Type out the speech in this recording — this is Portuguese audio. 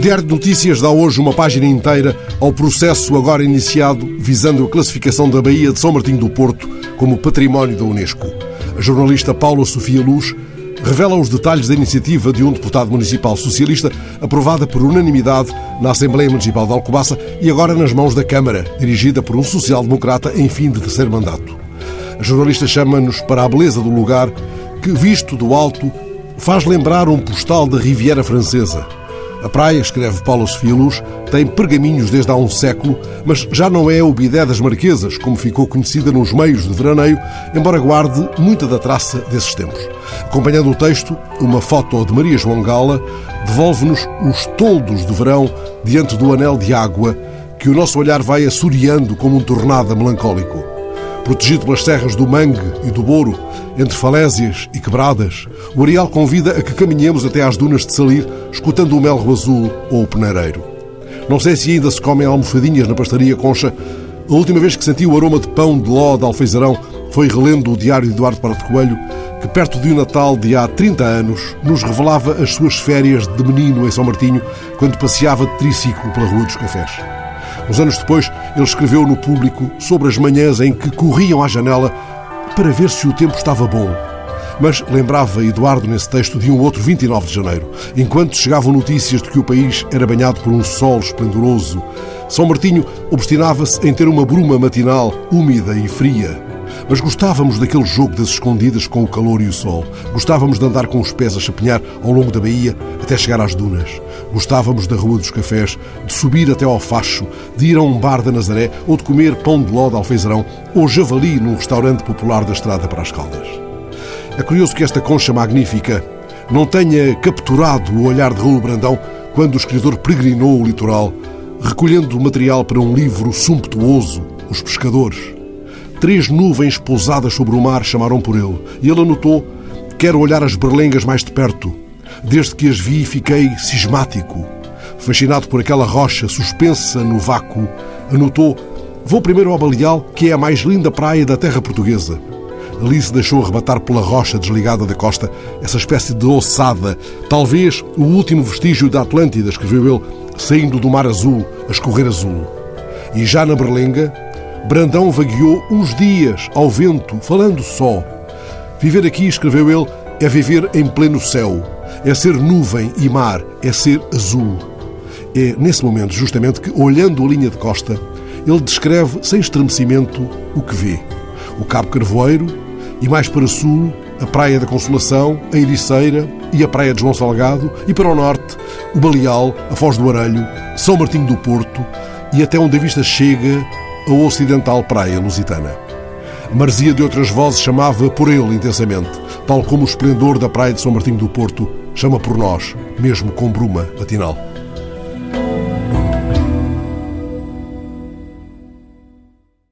Diário de Notícias dá hoje uma página inteira ao processo agora iniciado visando a classificação da Baía de São Martinho do Porto como património da Unesco. A jornalista Paula Sofia Luz revela os detalhes da iniciativa de um deputado municipal socialista aprovada por unanimidade na Assembleia Municipal de Alcobaça e agora nas mãos da Câmara, dirigida por um social-democrata em fim de terceiro mandato. A jornalista chama-nos para a beleza do lugar que, visto do alto, faz lembrar um postal da Riviera Francesa. A praia, escreve Paulo Luz, tem pergaminhos desde há um século, mas já não é o Bidé das Marquesas, como ficou conhecida nos meios de veraneio, embora guarde muita da traça desses tempos. Acompanhando o texto, uma foto de Maria João Gala devolve-nos os toldos do verão diante do anel de água que o nosso olhar vai assoreando como um tornado melancólico. Protegido pelas serras do Mangue e do Boro, entre falésias e quebradas, o Areal convida a que caminhemos até às dunas de Salir, escutando o melro azul ou o peneireiro. Não sei se ainda se comem almofadinhas na pastaria Concha. A última vez que senti o aroma de pão de ló de alfeizarão foi relendo o diário de Eduardo Parado Coelho, que perto de um Natal de há 30 anos nos revelava as suas férias de menino em São Martinho, quando passeava de triciclo pela Rua dos Cafés. Uns anos depois, ele escreveu no público sobre as manhãs em que corriam à janela para ver se o tempo estava bom. Mas lembrava Eduardo nesse texto de um outro 29 de janeiro, enquanto chegavam notícias de que o país era banhado por um sol esplendoroso. São Martinho obstinava-se em ter uma bruma matinal úmida e fria. Mas gostávamos daquele jogo das escondidas com o calor e o sol. Gostávamos de andar com os pés a chapinhar ao longo da baía até chegar às dunas. Gostávamos da Rua dos Cafés, de subir até ao Facho, de ir a um bar da Nazaré ou de comer pão de ló de alfeizarão ou javali num restaurante popular da estrada para as Caldas. É curioso que esta concha magnífica não tenha capturado o olhar de Raul Brandão quando o escritor peregrinou o litoral, recolhendo material para um livro sumptuoso, Os Pescadores. Três nuvens pousadas sobre o mar chamaram por ele, e ele anotou: Quero olhar as berlengas mais de perto. Desde que as vi, fiquei cismático. Fascinado por aquela rocha suspensa no vácuo, anotou: Vou primeiro ao Baleal, que é a mais linda praia da terra portuguesa. Ali se deixou arrebatar pela rocha desligada da costa, essa espécie de ossada, talvez o último vestígio da Atlântida, escreveu ele, saindo do mar azul, a escorrer azul. E já na Berlenga, Brandão vagueou uns dias ao vento, falando só. Viver aqui, escreveu ele, é viver em pleno céu, é ser nuvem e mar, é ser azul. É nesse momento, justamente, que, olhando a linha de costa, ele descreve sem estremecimento o que vê. O Cabo Carvoeiro e mais para sul, a Praia da Consolação, a Ericeira e a Praia de João Salgado, e para o norte, o Baleal, a Foz do Arelho, São Martinho do Porto e até onde a vista chega a ocidental praia lusitana. A marzia de outras vozes chamava por ele intensamente, tal como o esplendor da praia de São Martinho do Porto chama por nós, mesmo com bruma matinal.